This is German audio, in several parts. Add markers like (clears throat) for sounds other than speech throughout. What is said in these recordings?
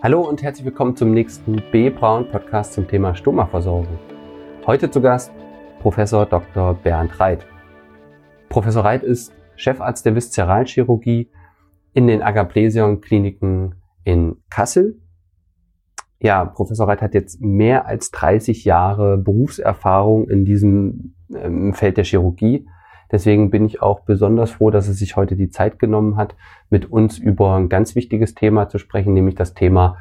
Hallo und herzlich willkommen zum nächsten B-Braun Podcast zum Thema Stomaversorgung. Heute zu Gast Professor Dr. Bernd Reit. Professor Reit ist Chefarzt der Viszeralchirurgie in den Agaplesion Kliniken in Kassel. Ja, Professor Reit hat jetzt mehr als 30 Jahre Berufserfahrung in diesem ähm, Feld der Chirurgie. Deswegen bin ich auch besonders froh, dass er sich heute die Zeit genommen hat, mit uns über ein ganz wichtiges Thema zu sprechen, nämlich das Thema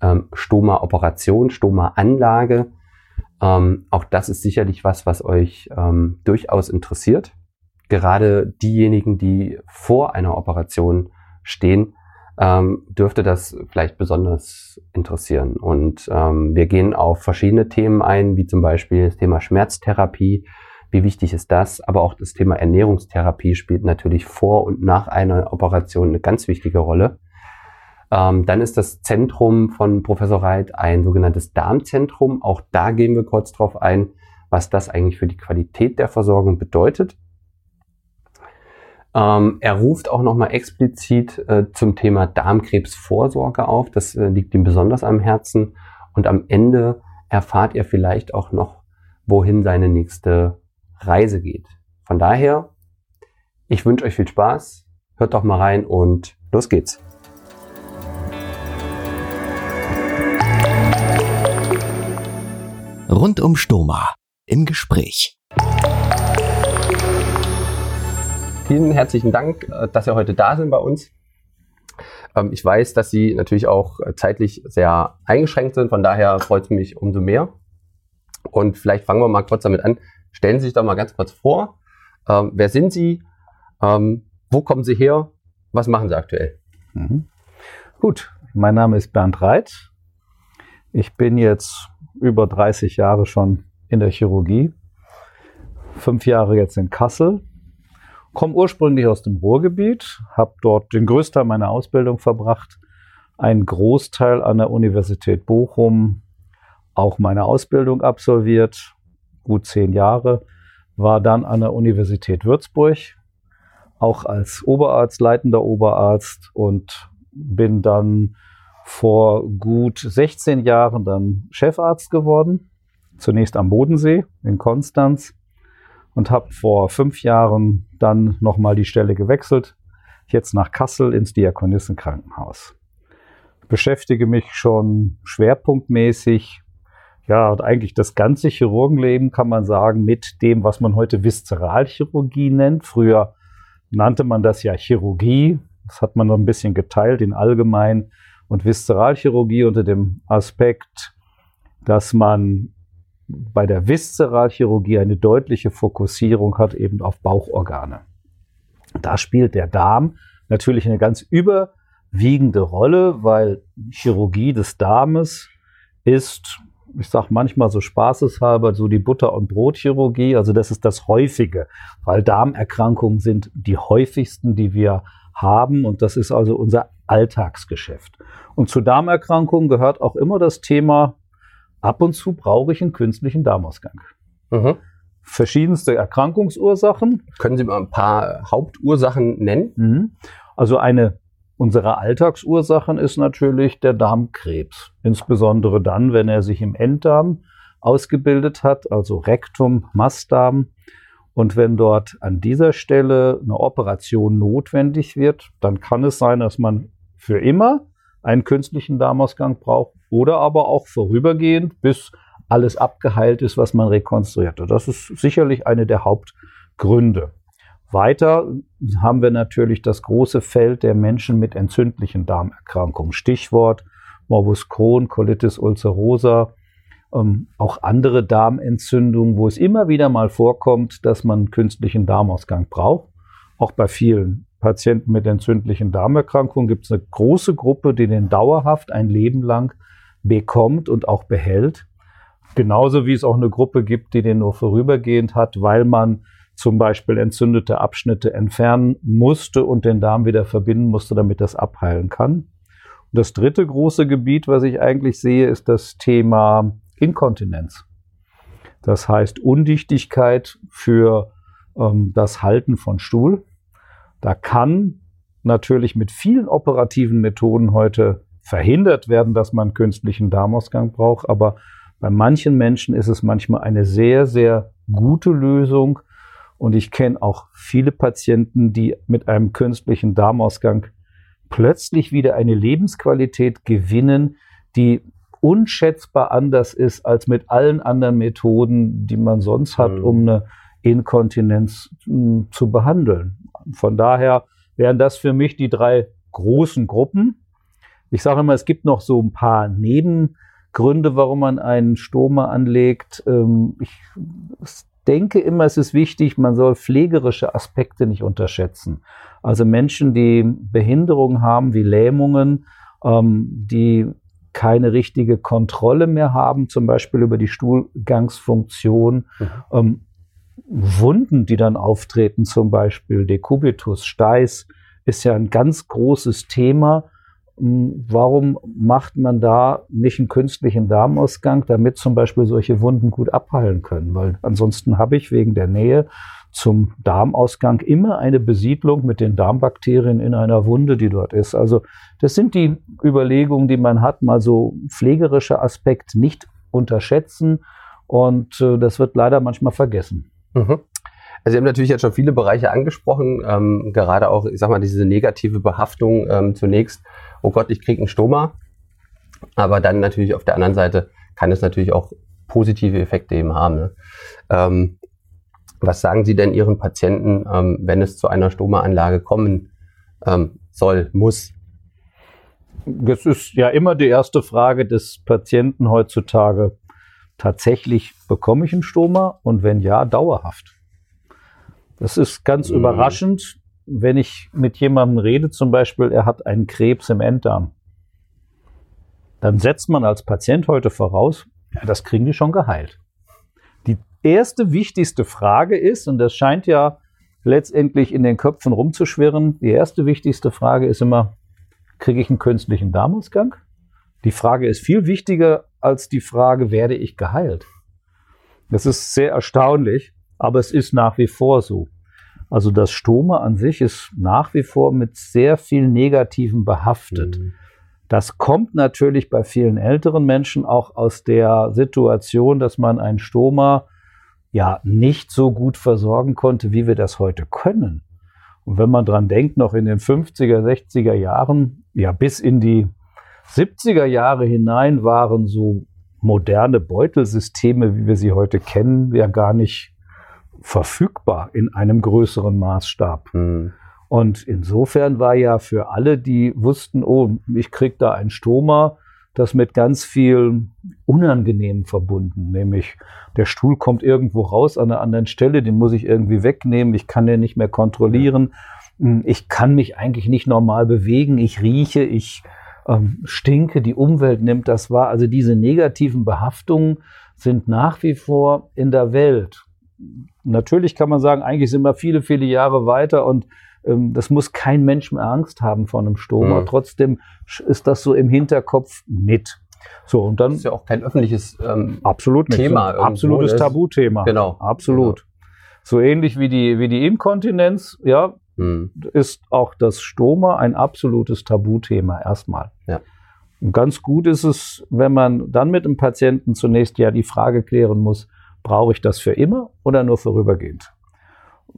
ähm, Stoma-Operation, Stoma-Anlage. Ähm, auch das ist sicherlich was, was euch ähm, durchaus interessiert gerade diejenigen, die vor einer Operation stehen, ähm, dürfte das vielleicht besonders interessieren. Und ähm, wir gehen auf verschiedene Themen ein, wie zum Beispiel das Thema Schmerztherapie. Wie wichtig ist das? Aber auch das Thema Ernährungstherapie spielt natürlich vor und nach einer Operation eine ganz wichtige Rolle. Ähm, dann ist das Zentrum von Professor Reit ein sogenanntes Darmzentrum. Auch da gehen wir kurz drauf ein, was das eigentlich für die Qualität der Versorgung bedeutet. Ähm, er ruft auch nochmal explizit äh, zum Thema Darmkrebsvorsorge auf. Das äh, liegt ihm besonders am Herzen. Und am Ende erfahrt ihr vielleicht auch noch, wohin seine nächste Reise geht. Von daher, ich wünsche euch viel Spaß. Hört doch mal rein und los geht's. Rund um Stoma im Gespräch. Vielen herzlichen Dank, äh, dass Sie heute da sind bei uns. Ähm, ich weiß, dass Sie natürlich auch äh, zeitlich sehr eingeschränkt sind, von daher freut es mich umso mehr. Und vielleicht fangen wir mal kurz damit an. Stellen Sie sich doch mal ganz kurz vor. Ähm, wer sind Sie? Ähm, wo kommen Sie her? Was machen Sie aktuell? Mhm. Gut, mein Name ist Bernd Reit. Ich bin jetzt über 30 Jahre schon in der Chirurgie. Fünf Jahre jetzt in Kassel komme ursprünglich aus dem Ruhrgebiet, habe dort den Größteil meiner Ausbildung verbracht, einen Großteil an der Universität Bochum, auch meine Ausbildung absolviert, gut zehn Jahre, war dann an der Universität Würzburg, auch als Oberarzt, leitender Oberarzt und bin dann vor gut 16 Jahren dann Chefarzt geworden, zunächst am Bodensee in Konstanz und habe vor fünf Jahren dann nochmal die Stelle gewechselt, jetzt nach Kassel ins Diakonissenkrankenhaus. Beschäftige mich schon schwerpunktmäßig, ja, und eigentlich das ganze Chirurgenleben kann man sagen, mit dem, was man heute Viszeralchirurgie nennt. Früher nannte man das ja Chirurgie. Das hat man noch ein bisschen geteilt in allgemein und Viszeralchirurgie unter dem Aspekt, dass man bei der Viszeralchirurgie eine deutliche Fokussierung hat eben auf Bauchorgane. Da spielt der Darm natürlich eine ganz überwiegende Rolle, weil Chirurgie des Darmes ist, ich sage manchmal so spaßeshalber, so die Butter- und Brotchirurgie. Also das ist das Häufige, weil Darmerkrankungen sind die häufigsten, die wir haben. Und das ist also unser Alltagsgeschäft. Und zu Darmerkrankungen gehört auch immer das Thema ab und zu brauche ich einen künstlichen Darmausgang. Mhm. Verschiedenste Erkrankungsursachen. Können Sie mal ein paar Hauptursachen nennen? Mhm. Also eine unserer Alltagsursachen ist natürlich der Darmkrebs. Insbesondere dann, wenn er sich im Enddarm ausgebildet hat, also Rektum, Mastdarm. Und wenn dort an dieser Stelle eine Operation notwendig wird, dann kann es sein, dass man für immer einen künstlichen Darmausgang braucht oder aber auch vorübergehend, bis alles abgeheilt ist, was man rekonstruiert hat. Das ist sicherlich eine der Hauptgründe. Weiter haben wir natürlich das große Feld der Menschen mit entzündlichen Darmerkrankungen. Stichwort Morbus Crohn, Colitis ulcerosa, ähm, auch andere Darmentzündungen, wo es immer wieder mal vorkommt, dass man künstlichen Darmausgang braucht. Auch bei vielen Patienten mit entzündlichen Darmerkrankungen gibt es eine große Gruppe, die den dauerhaft ein Leben lang bekommt und auch behält. Genauso wie es auch eine Gruppe gibt, die den nur vorübergehend hat, weil man zum Beispiel entzündete Abschnitte entfernen musste und den Darm wieder verbinden musste, damit das abheilen kann. Und das dritte große Gebiet, was ich eigentlich sehe, ist das Thema Inkontinenz. Das heißt Undichtigkeit für ähm, das Halten von Stuhl. Da kann natürlich mit vielen operativen Methoden heute verhindert werden, dass man künstlichen Darmausgang braucht, aber bei manchen Menschen ist es manchmal eine sehr, sehr gute Lösung. Und ich kenne auch viele Patienten, die mit einem künstlichen Darmausgang plötzlich wieder eine Lebensqualität gewinnen, die unschätzbar anders ist als mit allen anderen Methoden, die man sonst hat, mhm. um eine Inkontinenz hm, zu behandeln. Von daher wären das für mich die drei großen Gruppen. Ich sage immer, es gibt noch so ein paar Nebengründe, warum man einen Stoma anlegt. Ähm, ich denke immer, es ist wichtig, man soll pflegerische Aspekte nicht unterschätzen. Also Menschen, die Behinderungen haben, wie Lähmungen, ähm, die keine richtige Kontrolle mehr haben, zum Beispiel über die Stuhlgangsfunktion, mhm. Ähm, Wunden, die dann auftreten, zum Beispiel Dekubitus, Steiß, ist ja ein ganz großes Thema. Hm, warum macht man da nicht einen künstlichen Darmausgang, damit zum Beispiel solche Wunden gut abheilen können? Weil ansonsten habe ich wegen der Nähe zum Darmausgang immer eine Besiedlung mit den Darmbakterien in einer Wunde, die dort ist. Also das sind die Überlegungen, die man hat, mal so pflegerischer Aspekt nicht unterschätzen und äh, das wird leider manchmal vergessen. Mhm. Also Sie haben natürlich jetzt schon viele Bereiche angesprochen, ähm, gerade auch, ich sag mal, diese negative Behaftung ähm, zunächst, oh Gott, ich kriege einen Stoma, aber dann natürlich auf der anderen Seite kann es natürlich auch positive Effekte eben haben. Ne? Ähm, was sagen Sie denn Ihren Patienten, ähm, wenn es zu einer Stoma-Anlage kommen ähm, soll, muss? Das ist ja immer die erste Frage des Patienten heutzutage tatsächlich bekomme ich einen Stoma und wenn ja, dauerhaft. Das ist ganz mhm. überraschend, wenn ich mit jemandem rede, zum Beispiel, er hat einen Krebs im Enddarm. Dann setzt man als Patient heute voraus, ja, das kriegen die schon geheilt. Die erste wichtigste Frage ist, und das scheint ja letztendlich in den Köpfen rumzuschwirren, die erste wichtigste Frage ist immer, kriege ich einen künstlichen Darmausgang? Die Frage ist viel wichtiger als die Frage, werde ich geheilt? Das ist sehr erstaunlich, aber es ist nach wie vor so. Also das Stoma an sich ist nach wie vor mit sehr viel Negativen behaftet. Mhm. Das kommt natürlich bei vielen älteren Menschen auch aus der Situation, dass man ein Stoma ja nicht so gut versorgen konnte, wie wir das heute können. Und wenn man dran denkt, noch in den 50er, 60er Jahren, ja bis in die 70er Jahre hinein waren so moderne Beutelsysteme, wie wir sie heute kennen, ja gar nicht verfügbar in einem größeren Maßstab. Mhm. Und insofern war ja für alle, die wussten, oh, ich krieg da ein Stoma, das mit ganz viel Unangenehm verbunden, nämlich der Stuhl kommt irgendwo raus an einer anderen Stelle, den muss ich irgendwie wegnehmen, ich kann den nicht mehr kontrollieren, ich kann mich eigentlich nicht normal bewegen, ich rieche, ich ähm, stinke, die Umwelt nimmt das wahr. Also diese negativen Behaftungen sind nach wie vor in der Welt. Natürlich kann man sagen, eigentlich sind wir viele, viele Jahre weiter und ähm, das muss kein Mensch mehr Angst haben vor einem Stoma. Mhm. Trotzdem ist das so im Hinterkopf mit. So, und dann. Das ist ja auch kein öffentliches ähm, absolut Thema. So absolutes ist. Tabuthema. Genau. Absolut. Genau. So ähnlich wie die, wie die Inkontinenz, ja, mhm. ist auch das Stoma ein absolutes Tabuthema erstmal. Ja. Und ganz gut ist es, wenn man dann mit dem Patienten zunächst ja die Frage klären muss, brauche ich das für immer oder nur vorübergehend?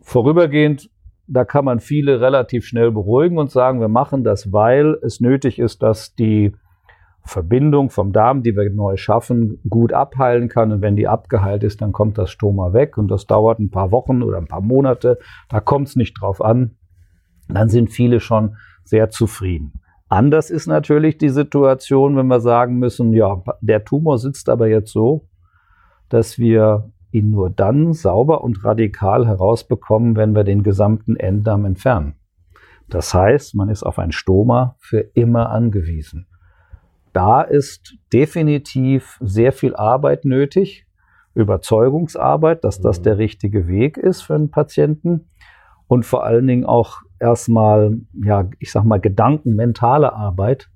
Vorübergehend, da kann man viele relativ schnell beruhigen und sagen, wir machen das, weil es nötig ist, dass die Verbindung vom Darm, die wir neu schaffen, gut abheilen kann. Und wenn die abgeheilt ist, dann kommt das Stoma weg und das dauert ein paar Wochen oder ein paar Monate. Da kommt es nicht drauf an. Dann sind viele schon sehr zufrieden. Anders ist natürlich die Situation, wenn wir sagen müssen, ja, der Tumor sitzt aber jetzt so, dass wir ihn nur dann sauber und radikal herausbekommen, wenn wir den gesamten Enddarm entfernen. Das heißt, man ist auf ein Stoma für immer angewiesen. Da ist definitiv sehr viel Arbeit nötig, Überzeugungsarbeit, dass das der richtige Weg ist für einen Patienten und vor allen Dingen auch erstmal, ja, ich sag mal, gedankenmentale Arbeit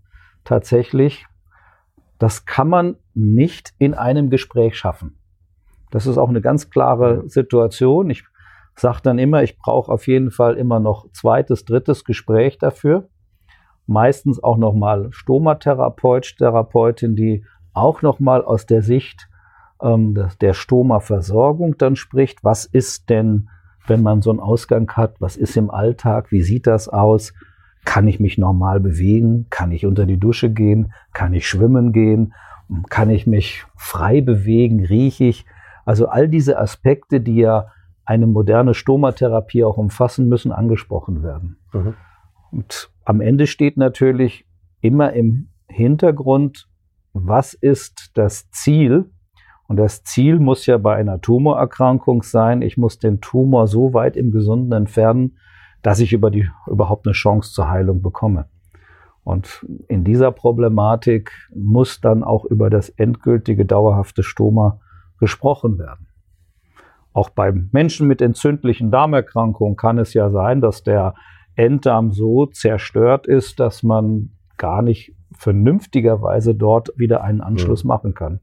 tatsächlich. Das kann man nicht in einem Gespräch schaffen. Das ist auch eine ganz klare Situation. Ich sage dann immer, ich brauche auf jeden Fall immer noch zweites, drittes Gespräch dafür. Meistens auch nochmal Stomatherapeut, Therapeutin, die auch nochmal aus der Sicht ähm, der Stoma-Versorgung dann spricht. Was ist denn, wenn man so einen Ausgang hat? Was ist im Alltag? Wie sieht das aus? Kann ich mich normal bewegen? Kann ich unter die Dusche gehen? Kann ich schwimmen gehen? Kann ich mich frei bewegen? Rieche ich? Also all diese Aspekte, die ja eine moderne Stomatherapie auch umfassen müssen, angesprochen werden. Mhm. Und am Ende steht natürlich immer im Hintergrund, was ist das Ziel? Und das Ziel muss ja bei einer Tumorerkrankung sein, ich muss den Tumor so weit im Gesunden entfernen, dass ich über die, überhaupt eine Chance zur Heilung bekomme. Und in dieser Problematik muss dann auch über das endgültige dauerhafte Stoma gesprochen werden. Auch beim Menschen mit entzündlichen Darmerkrankungen kann es ja sein, dass der Enddarm so zerstört ist, dass man gar nicht vernünftigerweise dort wieder einen Anschluss ja. machen kann.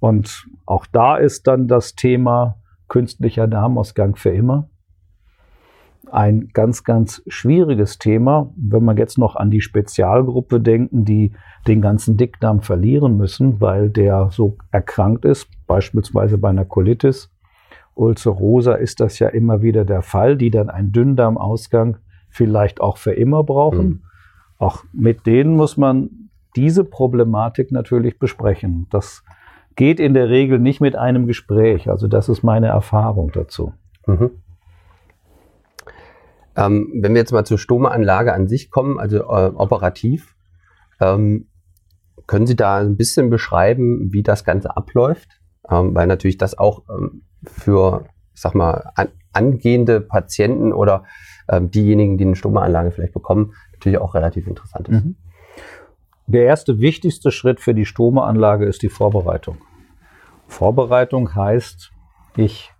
Und auch da ist dann das Thema künstlicher Darmausgang für immer ein ganz, ganz schwieriges Thema, wenn man jetzt noch an die Spezialgruppe denken, die den ganzen Dickdarm verlieren müssen, weil der so erkrankt ist, beispielsweise bei einer Colitis ulcerosa ist das ja immer wieder der Fall, die dann einen Dünndarmausgang vielleicht auch für immer brauchen. Mhm. Auch mit denen muss man diese Problematik natürlich besprechen. Das geht in der Regel nicht mit einem Gespräch. Also das ist meine Erfahrung dazu. Mhm. Ähm, wenn wir jetzt mal zur Stomaanlage an sich kommen, also äh, operativ, ähm, können Sie da ein bisschen beschreiben, wie das Ganze abläuft? Ähm, weil natürlich das auch ähm, für, sag mal, an, angehende Patienten oder ähm, diejenigen, die eine Stomaanlage vielleicht bekommen, natürlich auch relativ interessant ist. Mhm. Der erste wichtigste Schritt für die Stomaanlage ist die Vorbereitung. Vorbereitung heißt, ich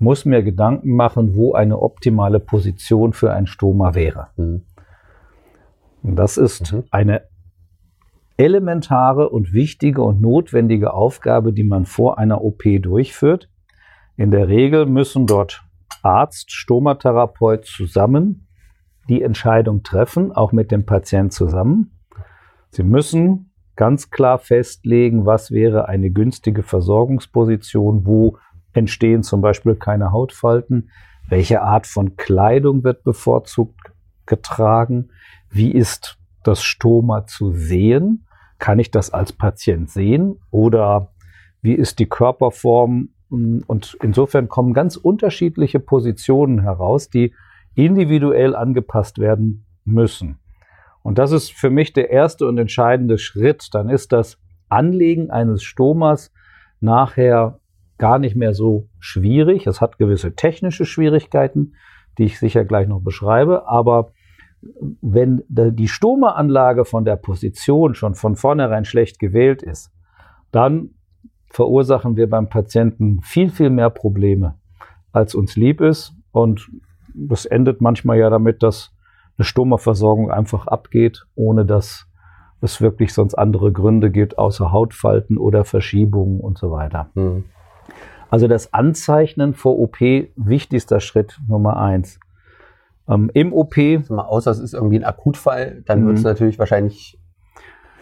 muss mir Gedanken machen, wo eine optimale Position für ein Stoma wäre. Mhm. Das ist mhm. eine elementare und wichtige und notwendige Aufgabe, die man vor einer OP durchführt. In der Regel müssen dort Arzt, Stomatherapeut zusammen die Entscheidung treffen, auch mit dem Patient zusammen. Sie müssen ganz klar festlegen, was wäre eine günstige Versorgungsposition, wo entstehen zum Beispiel keine Hautfalten, welche Art von Kleidung wird bevorzugt getragen, wie ist das Stoma zu sehen, kann ich das als Patient sehen? Oder wie ist die Körperform? Und insofern kommen ganz unterschiedliche Positionen heraus, die individuell angepasst werden müssen. Und das ist für mich der erste und entscheidende Schritt. Dann ist das Anlegen eines Stomas nachher gar nicht mehr so schwierig. Es hat gewisse technische Schwierigkeiten, die ich sicher gleich noch beschreibe. Aber wenn die Stomaanlage von der Position schon von vornherein schlecht gewählt ist, dann verursachen wir beim Patienten viel, viel mehr Probleme, als uns lieb ist. Und das endet manchmal ja damit, dass eine Stomaversorgung einfach abgeht, ohne dass es wirklich sonst andere Gründe gibt, außer Hautfalten oder Verschiebungen und so weiter. Mhm. Also das Anzeichnen vor OP, wichtigster Schritt Nummer eins. Ähm, Im OP. Mal außer es ist irgendwie ein Akutfall, dann wird es mhm. natürlich wahrscheinlich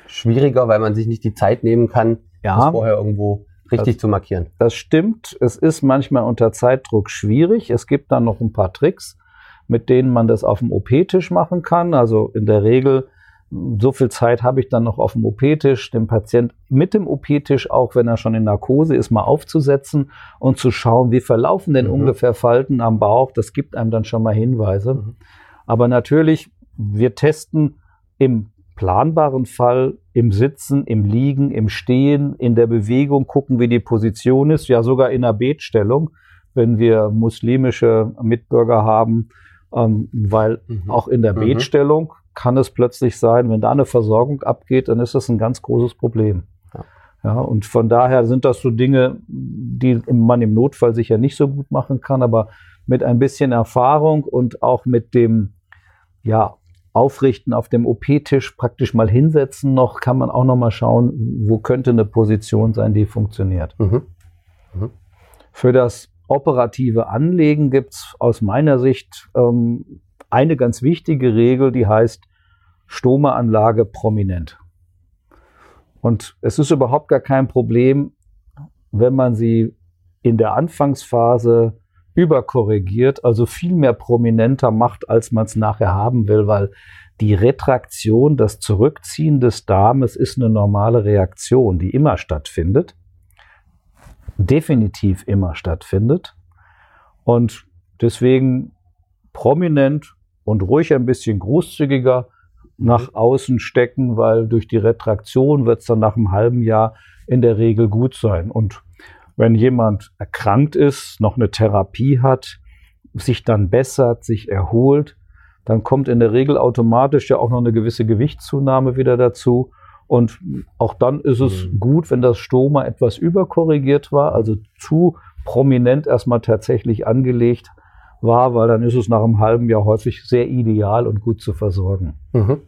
schwieriger, weil man sich nicht die Zeit nehmen kann, ja, das vorher irgendwo richtig das, zu markieren. Das stimmt. Es ist manchmal unter Zeitdruck schwierig. Es gibt dann noch ein paar Tricks, mit denen man das auf dem OP-Tisch machen kann. Also in der Regel, so viel Zeit habe ich dann noch auf dem OP-Tisch, den Patient mit dem OP-Tisch, auch wenn er schon in Narkose ist, mal aufzusetzen und zu schauen, wie verlaufen denn mhm. ungefähr Falten am Bauch. Das gibt einem dann schon mal Hinweise. Mhm. Aber natürlich, wir testen im planbaren Fall im Sitzen, im Liegen, im Stehen, in der Bewegung gucken, wie die Position ist, ja sogar in der Betstellung, wenn wir muslimische Mitbürger haben, Ähm, weil mhm. auch in der mhm. Betstellung kann es plötzlich sein, wenn da eine Versorgung abgeht, dann ist das ein ganz großes Problem. Ja. ja und von daher sind das so Dinge, die man im Notfall sicher nicht so gut machen kann, aber mit ein bisschen Erfahrung und auch mit dem, ja, Aufrichten auf dem OP-Tisch praktisch mal hinsetzen noch, kann man auch noch mal schauen, wo könnte eine Position sein, die funktioniert. Mhm. Mhm. Für das operative Anlegen gibt es aus meiner Sicht ähm, eine ganz wichtige Regel, die heißt Stomaanlage prominent. Und es ist überhaupt gar kein Problem, wenn man sie in der Anfangsphase überkorrigiert, also viel mehr prominenter macht, als man es nachher haben will, weil die Retraktion, das Zurückziehen des Darmes ist eine normale Reaktion, die immer stattfindet definitiv immer stattfindet. Und deswegen prominent und ruhig ein bisschen großzügiger nach außen stecken, weil durch die Retraktion wird es dann nach einem halben Jahr in der Regel gut sein. Und wenn jemand erkrankt ist, noch eine Therapie hat, sich dann bessert, sich erholt, dann kommt in der Regel automatisch ja auch noch eine gewisse Gewichtszunahme wieder dazu. Und auch dann ist es mhm. gut, wenn das Stoma etwas überkorrigiert war, also zu prominent erstmal tatsächlich angelegt war, weil dann ist es nach einem halben Jahr häufig sehr ideal und gut zu versorgen. Mhm.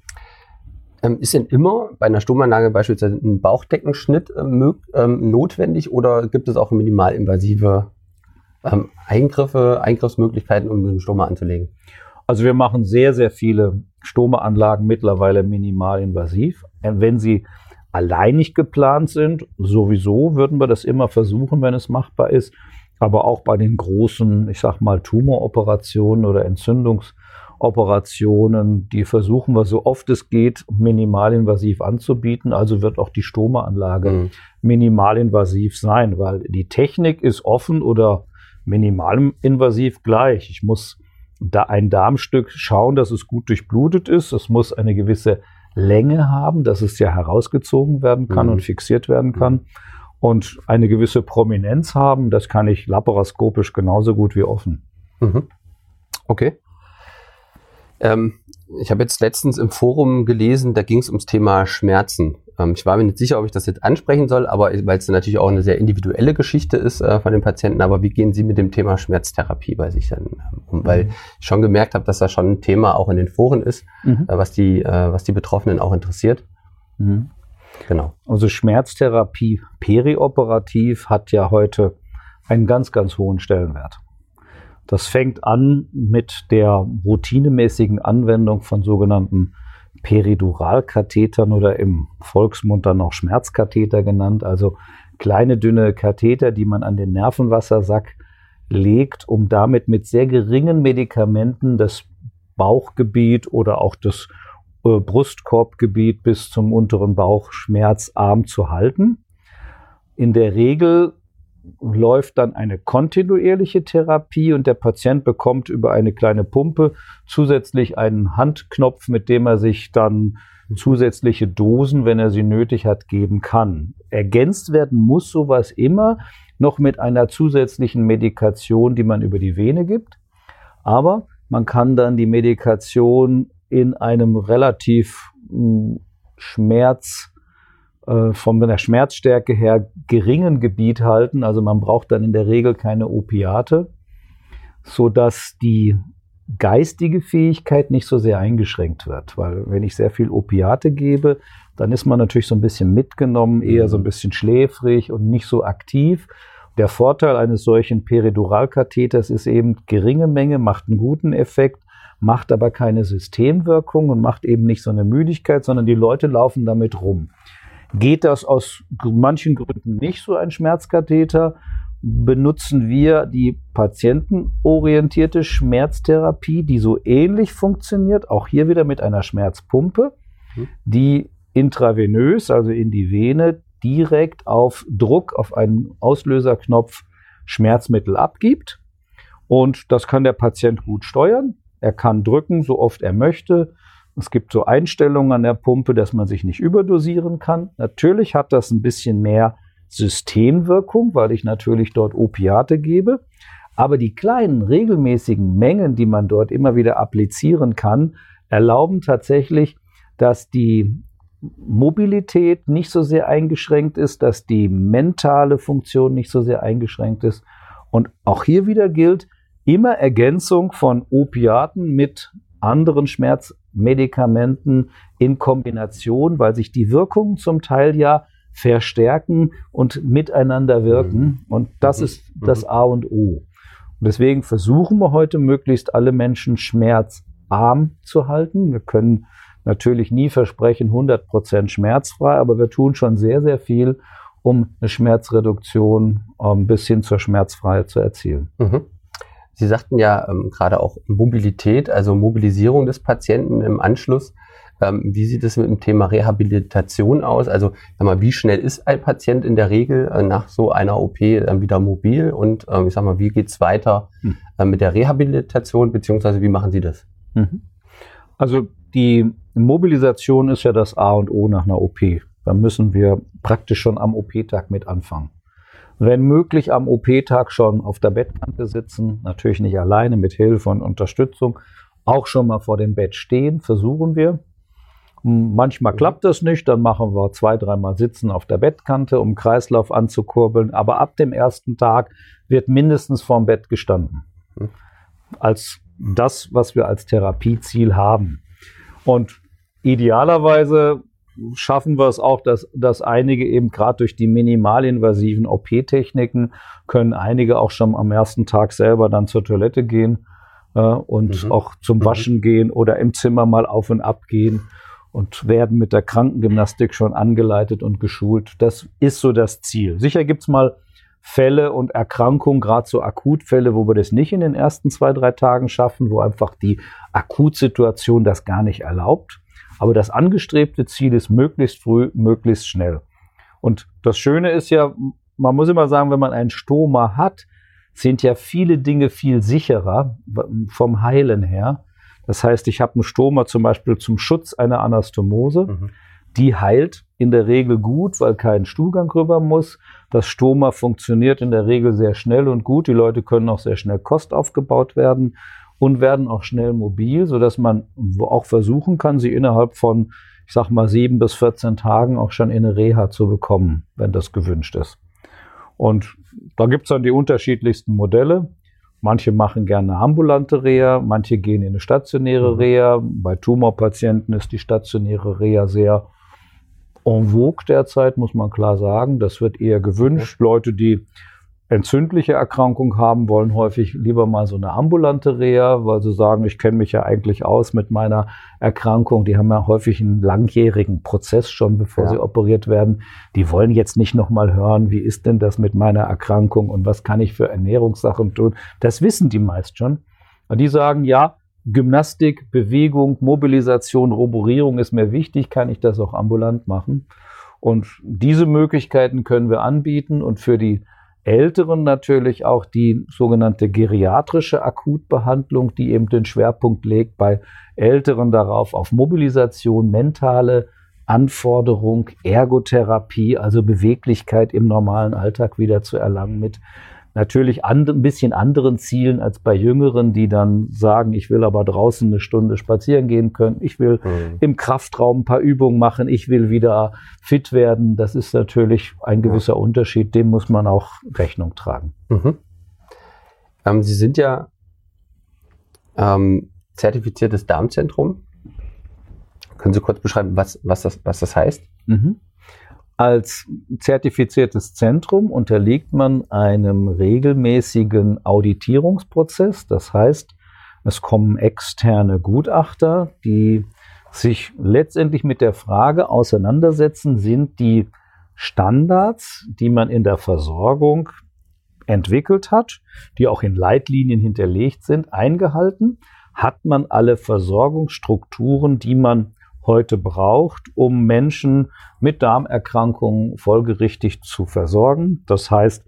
Ähm, ist denn immer bei einer Stomanlage beispielsweise ein Bauchdeckenschnitt ähm, ähm, notwendig oder gibt es auch minimalinvasive ähm, Eingriffe, Eingriffsmöglichkeiten, um den Stoma anzulegen? Also wir machen sehr, sehr viele Stomaanlagen mittlerweile minimalinvasiv. Äh, wenn sie alleinig geplant sind, sowieso würden wir das immer versuchen, wenn es machbar ist. Aber auch bei den großen, ich sag mal, Tumoroperationen oder Entzündungsoperationen, die versuchen wir so oft es geht, minimalinvasiv anzubieten. Also wird auch die Stomaanlage mhm. minimalinvasiv sein, weil die Technik ist offen oder minimalinvasiv gleich. Ich muss da ein Darmstück schauen, dass es gut durchblutet ist. Es muss eine gewisse Länge haben, dass es ja herausgezogen werden kann mhm. und fixiert werden kann. Mhm. Und eine gewisse Prominenz haben, das kann ich laparoskopisch genauso gut wie offen. Mhm. Okay. Ähm, ich habe jetzt letztens im Forum gelesen, da ging es ums Thema Schmerzen. Ähm, ich war mir nicht sicher, ob ich das jetzt ansprechen soll, aber weil es natürlich auch eine sehr individuelle Geschichte ist äh, von den Patienten. Aber wie gehen Sie mit dem Thema Schmerztherapie bei sich dann ähm, um? Weil mhm. ich schon gemerkt habe, dass das schon ein Thema auch in den Foren ist, mhm. äh, was, die, äh, was die Betroffenen auch interessiert. Mhm. Genau. Also Schmerztherapie perioperativ hat ja heute einen ganz, ganz hohen Stellenwert. Das fängt an mit der routinemäßigen Anwendung von sogenannten Periduralkathetern oder im Volksmund dann auch Schmerzkatheter genannt, also kleine dünne Katheter, die man an den Nervenwassersack legt, um damit mit sehr geringen Medikamenten das Bauchgebiet oder auch das äh, Brustkorbgebiet bis zum unteren Bauch schmerzarm zu halten. In der Regel läuft dann eine kontinuierliche Therapie und der Patient bekommt über eine kleine Pumpe zusätzlich einen Handknopf, mit dem er sich dann zusätzliche Dosen, wenn er sie nötig hat, geben kann. Ergänzt werden muss sowas immer noch mit einer zusätzlichen Medikation, die man über die Vene gibt. Aber man kann dann die Medikation in einem relativ hm, Schmerz äh, von der Schmerzstärke her geringen Gebiet halten. Also man braucht dann in der Regel keine Opiate, so dass die geistige Fähigkeit nicht so sehr eingeschränkt wird. Weil wenn ich sehr viel Opiate gebe, dann ist man natürlich so ein bisschen mitgenommen, eher so ein mhm. bisschen schläfrig und nicht so aktiv. Der Vorteil eines solchen Periduralkatheters ist eben geringe Menge, macht einen guten Effekt, macht aber keine Systemwirkung und macht eben nicht so eine Müdigkeit, sondern die Leute laufen damit rum. Geht das aus manchen Gründen nicht so ein Schmerzkatheter, benutzen wir die patientenorientierte Schmerztherapie, die so ähnlich funktioniert, auch hier wieder mit einer Schmerzpumpe, mhm. die intravenös, also in die Vene, direkt auf Druck auf einen Auslöserknopf Schmerzmittel abgibt. Und das kann der Patient gut steuern. Er kann drücken, so oft er möchte. Es gibt so Einstellungen an der Pumpe, dass man sich nicht überdosieren kann. Natürlich hat das ein bisschen mehr Systemwirkung, weil ich natürlich dort Opiate gebe. Aber die kleinen regelmäßigen Mengen, die man dort immer wieder applizieren kann, erlauben tatsächlich, dass die Mobilität nicht so sehr eingeschränkt ist, dass die mentale Funktion nicht so sehr eingeschränkt ist. Und auch hier wieder gilt, immer Ergänzung von Opiaten mit anderen Schmerzmedikamenten in Kombination, weil sich die Wirkungen zum Teil ja verstärken und miteinander wirken. Mhm. Und das mhm. ist das A und O. Und deswegen versuchen wir heute möglichst alle Menschen schmerzarm zu halten. Wir können natürlich nie versprechen 100% schmerzfrei, aber wir tun schon sehr, sehr viel, um eine Schmerzreduktion ähm, bis hin zur Schmerzfreiheit zu erzielen. Mhm. Sie sagten ja ähm, gerade auch Mobilität, also Mobilisierung des Patienten im Anschluss. Ähm, wie sieht es mit dem Thema Rehabilitation aus? Also sag mal, wie schnell ist ein Patient in der Regel äh, nach so einer OP dann wieder mobil? Und ähm, ich sag mal, wie geht's weiter hm. äh, mit der Rehabilitation, beziehungsweise wie machen Sie das? Mhm. Also die Mobilisation ist ja das A und O nach einer OP. Da müssen wir praktisch schon am OP-Tag mit anfangen. Wenn möglich am OP-Tag schon auf der Bettkante sitzen, natürlich nicht alleine, mit Hilfe und Unterstützung. Auch schon mal vor dem Bett stehen, versuchen wir. Manchmal klappt das nicht, dann machen wir zwei, dreimal Sitzen auf der Bettkante, um Kreislauf anzukurbeln. Aber ab dem ersten Tag wird mindestens vorm Bett gestanden. Hm. Als das, was wir als Therapieziel haben. Und idealerweise schaffen wir es auch, dass, dass einige eben gerade durch die minimalinvasiven OP-Techniken können einige auch schon am ersten Tag selber dann zur Toilette gehen äh, und mhm. auch zum mhm. Waschen mhm. gehen oder im Zimmer mal auf und ab gehen und werden mit der Krankengymnastik schon angeleitet und geschult. Das ist so das Ziel. Sicher gibt's mal Fälle und Erkrankungen, gerade so Akutfälle, wo wir das nicht in den ersten zwei, drei Tagen schaffen, wo einfach die Akutsituation das gar nicht erlaubt. Aber das angestrebte Ziel ist möglichst früh, möglichst schnell. Und das Schöne ist ja, man muss immer sagen, wenn man einen Stoma hat, sind ja viele Dinge viel sicherer vom Heilen her. Das heißt, ich habe einen Stoma zum Beispiel zum Schutz einer Anastomose. Mhm. Die heilt in der Regel gut, weil kein Stuhlgang rüber muss. Das Stoma funktioniert in der Regel sehr schnell und gut. Die Leute können auch sehr schnell Kost aufgebaut werden und werden auch schnell mobil, sodass man auch versuchen kann, sie innerhalb von, ich sag mal, sieben bis 14 Tagen auch schon in eine Reha zu bekommen, wenn das gewünscht ist. Und da gibt's dann die unterschiedlichsten Modelle. Manche machen gerne ambulante Reha, manche gehen in eine stationäre mhm. Reha. Bei Tumorpatienten ist die stationäre Reha sehr en vogue derzeit, muss man klar sagen. Das wird eher gewünscht. Okay. Leute, die entzündliche Erkrankung haben, wollen häufig lieber mal so eine ambulante Reha, weil sie sagen, ich kenne mich ja eigentlich aus mit meiner Erkrankung. Die haben ja häufig einen langjährigen Prozess schon, bevor ja. sie operiert werden. Die wollen jetzt nicht nochmal hören, wie ist denn das mit meiner Erkrankung und was kann ich für Ernährungssachen tun. Das wissen die meist schon. Und die sagen, ja, Gymnastik, Bewegung, Mobilisation, Roborierung ist mir wichtig, kann ich das auch ambulant machen. Und diese Möglichkeiten können wir anbieten und für die Älteren natürlich auch die sogenannte geriatrische Akutbehandlung, die eben den Schwerpunkt legt bei Älteren darauf auf Mobilisation, mentale Anforderung, Ergotherapie, also Beweglichkeit im normalen Alltag wieder zu erlangen mit natürlich and, ein bisschen anderen Zielen als bei Jüngeren, die dann sagen, ich will aber draußen eine Stunde spazieren gehen können, ich will mhm. im Kraftraum ein paar Übungen machen, ich will wieder fit werden. Das ist natürlich ein gewisser ja. Unterschied, dem muss man auch Rechnung tragen. Mhm. Ähm, Sie sind ja ähm, zertifiziertes Darmzentrum. Können Sie kurz beschreiben, was, was, das, was das heißt? Mhm. Als zertifiziertes Zentrum unterliegt man einem regelmäßigen Auditierungsprozess. Das heißt, es kommen externe Gutachter, die sich letztendlich mit der Frage auseinandersetzen, sind die Standards, die man in der Versorgung entwickelt hat, die auch in Leitlinien hinterlegt sind, eingehalten? Hat man alle Versorgungsstrukturen, die man heute braucht, um Menschen mit Darmerkrankungen folgerichtig zu versorgen. Das heißt,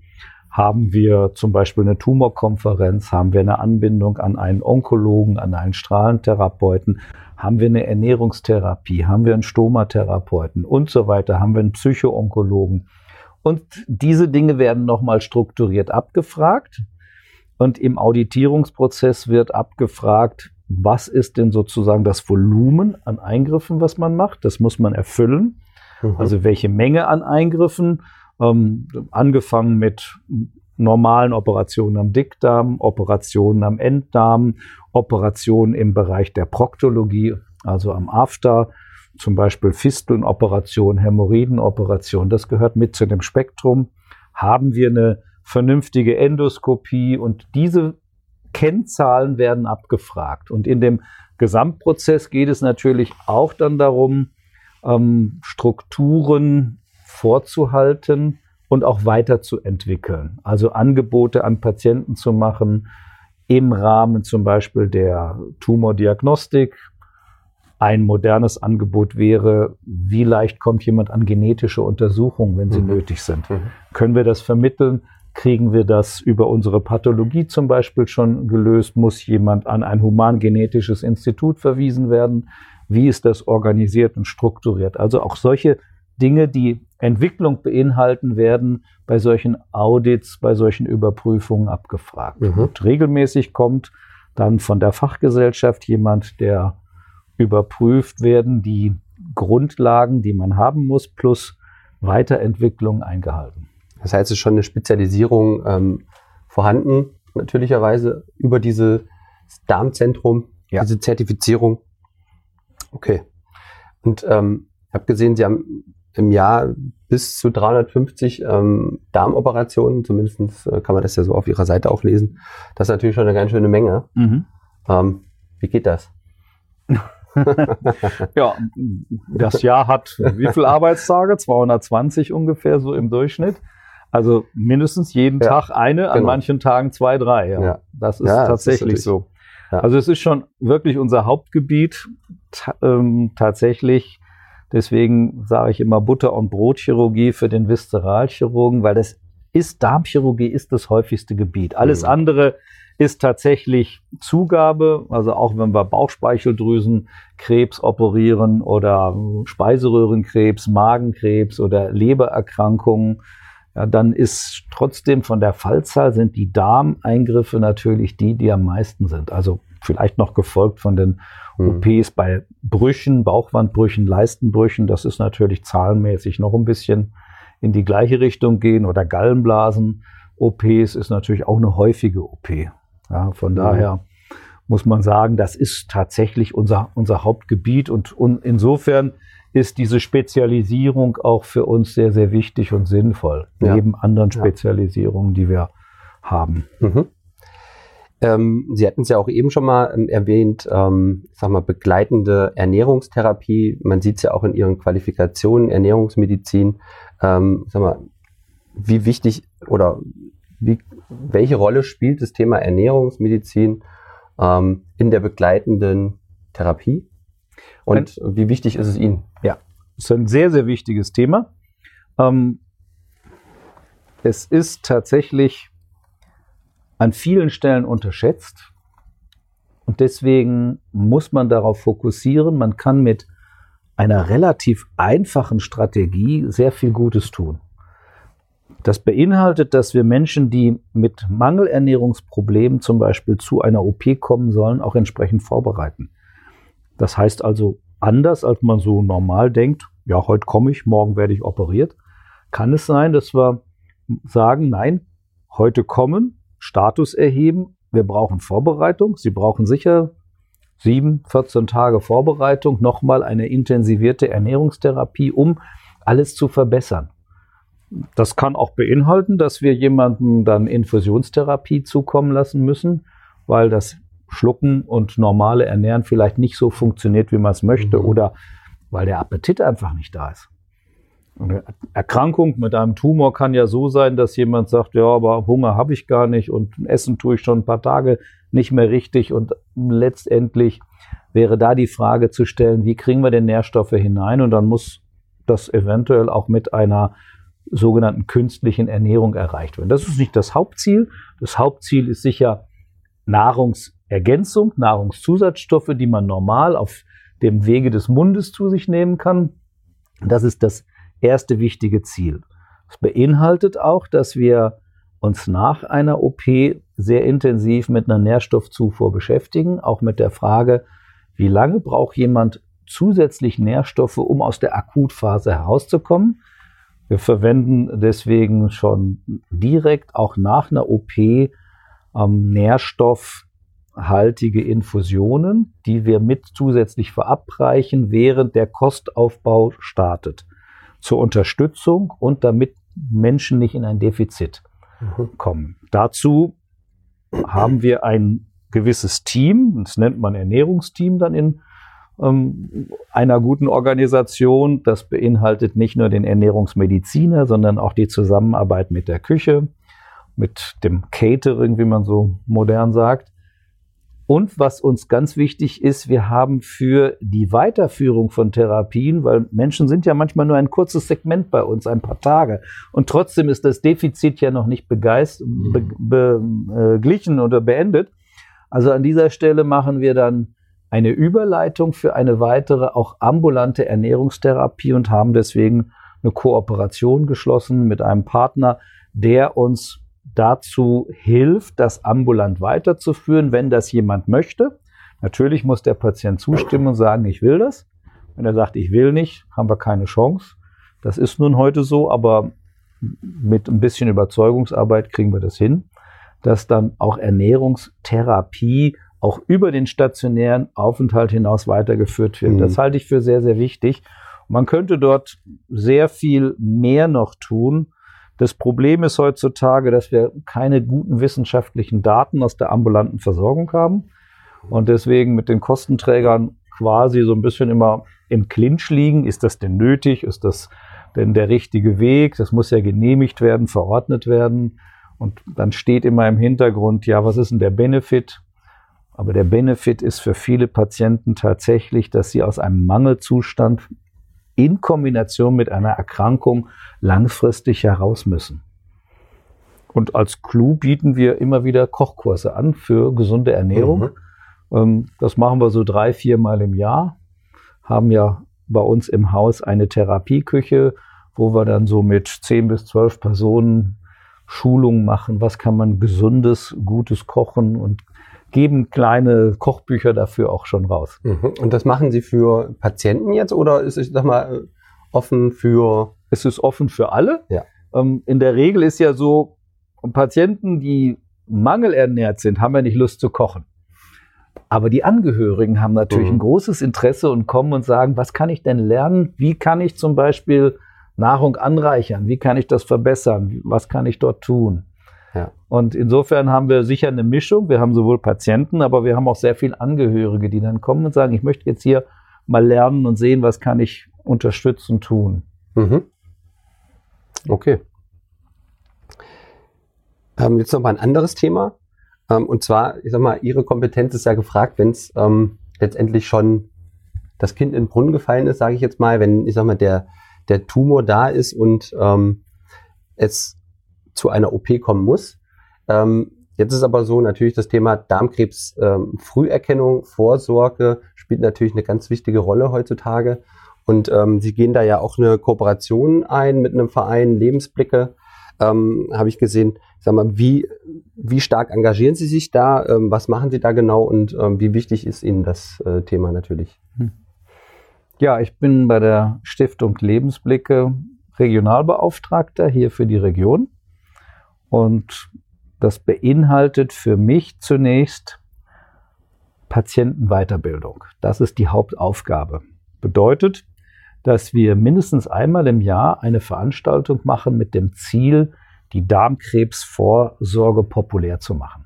haben wir zum Beispiel eine Tumorkonferenz, haben wir eine Anbindung an einen Onkologen, an einen Strahlentherapeuten, haben wir eine Ernährungstherapie, haben wir einen Stomatherapeuten und so weiter, haben wir einen Psychoonkologen. Und diese Dinge werden nochmal strukturiert abgefragt. Und im Auditierungsprozess wird abgefragt, was ist denn sozusagen das Volumen an Eingriffen, was man macht. Das muss man erfüllen. Mhm. Also welche Menge an Eingriffen, ähm, angefangen mit normalen Operationen am Dickdarm, Operationen am Enddarm, Operationen im Bereich der Proktologie, also am After, zum Beispiel Fistelnoperation, Hämorrhoidenoperation, das gehört mit zu dem Spektrum. Haben wir eine vernünftige Endoskopie und diese Kennzahlen werden abgefragt. Und in dem Gesamtprozess geht es natürlich auch dann darum, ähm, Strukturen vorzuhalten und auch weiterzuentwickeln. Also Angebote an Patienten zu machen im Rahmen zum Beispiel der Tumordiagnostik. Ein modernes Angebot wäre, wie leicht kommt jemand an genetische Untersuchungen, wenn sie mhm. nötig sind. Mhm. Können wir das vermitteln? Kriegen wir das über unsere Pathologie zum Beispiel schon gelöst? Muss jemand an ein humangenetisches Institut verwiesen werden? Wie ist das organisiert und strukturiert? Also auch solche Dinge, die Entwicklung beinhalten, werden bei solchen Audits, bei solchen Überprüfungen abgefragt. Mhm. Und regelmäßig kommt dann von der Fachgesellschaft jemand, der überprüft werden, die Grundlagen, die man haben muss, plus Weiterentwicklung eingehalten. Das heißt, es ist schon eine Spezialisierung ähm, vorhanden, natürlicherweise über dieses Darmzentrum, ja. diese Zertifizierung. Okay. Und ähm, ich habe gesehen, Sie haben im Jahr bis zu 350 ähm, Darmoperationen, zumindest äh, kann man das ja so auf Ihrer Seite auch lesen. Das ist natürlich schon eine ganz schöne Menge. Mhm. Ähm, wie geht das? (laughs) ja, das Jahr hat wie viele Arbeitstage? (laughs) 220 ungefähr so im Durchschnitt. Also mindestens jeden ja, Tag eine, an genau. manchen Tagen zwei, drei. Ja. ja. Das ist ja, tatsächlich das ist so. Also es ist schon wirklich unser Hauptgebiet. Ähm, tatsächlich, deswegen sage ich immer Butter- und Brotchirurgie für den Viszeralchirurgen, weil das ist, Darmchirurgie ist das häufigste Gebiet. Alles mhm. andere ist tatsächlich Zugabe, also auch wenn wir Bauchspeicheldrüsenkrebs operieren oder Speiseröhrenkrebs, Magenkrebs oder Lebererkrankungen, ja, dann ist trotzdem von der Fallzahl sind die Darmeingriffe natürlich die, die am meisten sind. Also vielleicht noch gefolgt von den mhm. OPs bei Brüchen, Bauchwandbrüchen, Leistenbrüchen. Das ist natürlich zahlenmäßig noch ein bisschen in die gleiche Richtung gehen oder Gallenblasen. OPs ist natürlich auch eine häufige OP. Ja, von mhm. daher muss man sagen, das ist tatsächlich unser, unser Hauptgebiet und, und insofern ist diese Spezialisierung auch für uns sehr, sehr wichtig und sinnvoll, ja. neben anderen Spezialisierungen, die wir haben. Mhm. Ähm, Sie hatten es ja auch eben schon mal ähm, erwähnt, ähm, sag mal, begleitende Ernährungstherapie. Man sieht es ja auch in Ihren Qualifikationen, Ernährungsmedizin. Ähm, sag mal, wie wichtig oder wie, welche Rolle spielt das Thema Ernährungsmedizin ähm, in der begleitenden Therapie? Und ein, wie wichtig ist es Ihnen? Ja, es ist ein sehr, sehr wichtiges Thema. Ähm, es ist tatsächlich an vielen Stellen unterschätzt. Und deswegen muss man darauf fokussieren. Man kann mit einer relativ einfachen Strategie sehr viel Gutes tun. Das beinhaltet, dass wir Menschen, die mit Mangelernährungsproblemen zum Beispiel zu einer OP kommen sollen, auch entsprechend vorbereiten. Das heißt also, anders als man so normal denkt, ja, heute komme ich, morgen werde ich operiert, kann es sein, dass wir sagen, nein, heute kommen, Status erheben, wir brauchen Vorbereitung, Sie brauchen sicher sieben, 14 Tage Vorbereitung, nochmal eine intensivierte Ernährungstherapie, um alles zu verbessern. Das kann auch beinhalten, dass wir jemandem dann Infusionstherapie zukommen lassen müssen, weil das Schlucken und normale Ernähren vielleicht nicht so funktioniert, wie man es möchte mhm. oder weil der Appetit einfach nicht da ist. Eine Erkrankung mit einem Tumor kann ja so sein, dass jemand sagt, ja, aber Hunger habe ich gar nicht und Essen tue ich schon ein paar Tage nicht mehr richtig und letztendlich wäre da die Frage zu stellen, wie kriegen wir denn Nährstoffe hinein und dann muss das eventuell auch mit einer sogenannten künstlichen Ernährung erreicht werden. Das ist nicht das Hauptziel. Das Hauptziel ist sicher Nahrungs Ergänzung, Nahrungszusatzstoffe, die man normal auf dem Wege des Mundes zu sich nehmen kann. Das ist das erste wichtige Ziel. Es beinhaltet auch, dass wir uns nach einer OP sehr intensiv mit einer Nährstoffzufuhr beschäftigen, auch mit der Frage, wie lange braucht jemand zusätzlich Nährstoffe, um aus der Akutphase herauszukommen. Wir verwenden deswegen schon direkt auch nach einer OP ähm, nährstoffhaltige Infusionen, die wir mit zusätzlich verabreichen, während der Kostaufbau startet. Zur Unterstützung und damit Menschen nicht in ein Defizit mhm. kommen. Dazu haben wir ein gewisses Team, das nennt man Ernährungsteam dann in ähm, einer guten Organisation. Das beinhaltet nicht nur den Ernährungsmediziner, sondern auch die Zusammenarbeit mit der Küche, mit dem Catering, wie man so modern sagt. Und was uns ganz wichtig ist, wir haben für die Weiterführung von Therapien, weil Menschen sind ja manchmal nur ein kurzes Segment bei uns, ein paar Tage. Und trotzdem ist das Defizit ja noch nicht begeist, be, be, äh, oder beendet. Also an dieser Stelle machen wir dann eine Überleitung für eine weitere, auch ambulante Ernährungstherapie und haben deswegen eine Kooperation geschlossen mit einem Partner, der uns dazu hilft, das ambulant weiterzuführen, wenn das jemand möchte. Natürlich muss der Patient zustimmen und sagen, ich will das. Wenn er sagt, ich will nicht, haben wir keine Chance. Das ist nun heute so, aber mit ein bisschen Überzeugungsarbeit kriegen wir das hin dass dann auch Ernährungstherapie auch über den stationären Aufenthalt hinaus weitergeführt wird. Mhm. Das halte ich für sehr, sehr wichtig. Man könnte dort sehr viel mehr noch tun. Das Problem ist heutzutage, dass wir keine guten wissenschaftlichen Daten aus der ambulanten Versorgung haben und deswegen mit den Kostenträgern quasi so ein bisschen immer im Clinch liegen. Ist das denn nötig? Ist das denn der richtige Weg? Das muss ja genehmigt werden, verordnet werden. Und dann steht immer im Hintergrund, ja, was ist denn der Benefit? Aber der Benefit ist für viele Patienten tatsächlich, dass sie aus einem Mangelzustand in Kombination mit einer Erkrankung langfristig heraus müssen. Und als Clou bieten wir immer wieder Kochkurse an für gesunde Ernährung. Mhm. Ähm, das machen wir so drei, vier Mal im Jahr. Haben ja bei uns im Haus eine Therapieküche, wo wir dann so mit zehn bis zwölf Personen Schulungen machen, was kann man gesundes, gutes kochen und geben kleine Kochbücher dafür auch schon raus. Mhm. Und das machen Sie für Patienten jetzt oder ist es, sag mal, offen für? Es ist offen für alle. Ja. Ähm, in der Regel ist ja so, Patienten, die mangelernährt sind, haben ja nicht Lust zu kochen. Aber die Angehörigen haben natürlich mhm. ein großes Interesse und kommen und sagen, was kann ich denn lernen? Wie kann ich zum Beispiel Nahrung anreichern? Wie kann ich das verbessern? Was kann ich dort tun? Ja. Und insofern haben wir sicher eine Mischung. Wir haben sowohl Patienten, aber wir haben auch sehr viele Angehörige, die dann kommen und sagen, ich möchte jetzt hier mal lernen und sehen, was kann ich unterstützen tun. Mhm. Okay. Ähm, jetzt noch mal ein anderes Thema. Ähm, und zwar, ich sag mal, Ihre Kompetenz ist ja gefragt, wenn es ähm, letztendlich schon das Kind in den Brunnen gefallen ist, sage ich jetzt mal, wenn, ich sag mal, der, der Tumor da ist und ähm, es zu einer OP kommen muss. Ähm, jetzt ist aber so natürlich das Thema Darmkrebs ähm, Vorsorge spielt natürlich eine ganz wichtige Rolle heutzutage. Und ähm, Sie gehen da ja auch eine Kooperation ein mit einem Verein Lebensblicke. Ähm, Habe ich gesehen. Sag mal, wie, wie stark engagieren Sie sich da? Ähm, was machen Sie da genau und ähm, wie wichtig ist Ihnen das äh, Thema natürlich? Hm. Ja, ich bin bei der Stiftung Lebensblicke Regionalbeauftragter hier für die Region. Und das beinhaltet für mich zunächst Patientenweiterbildung. Das ist die Hauptaufgabe. Bedeutet, dass wir mindestens einmal im Jahr eine Veranstaltung machen mit dem Ziel, die Darmkrebsvorsorge populär zu machen.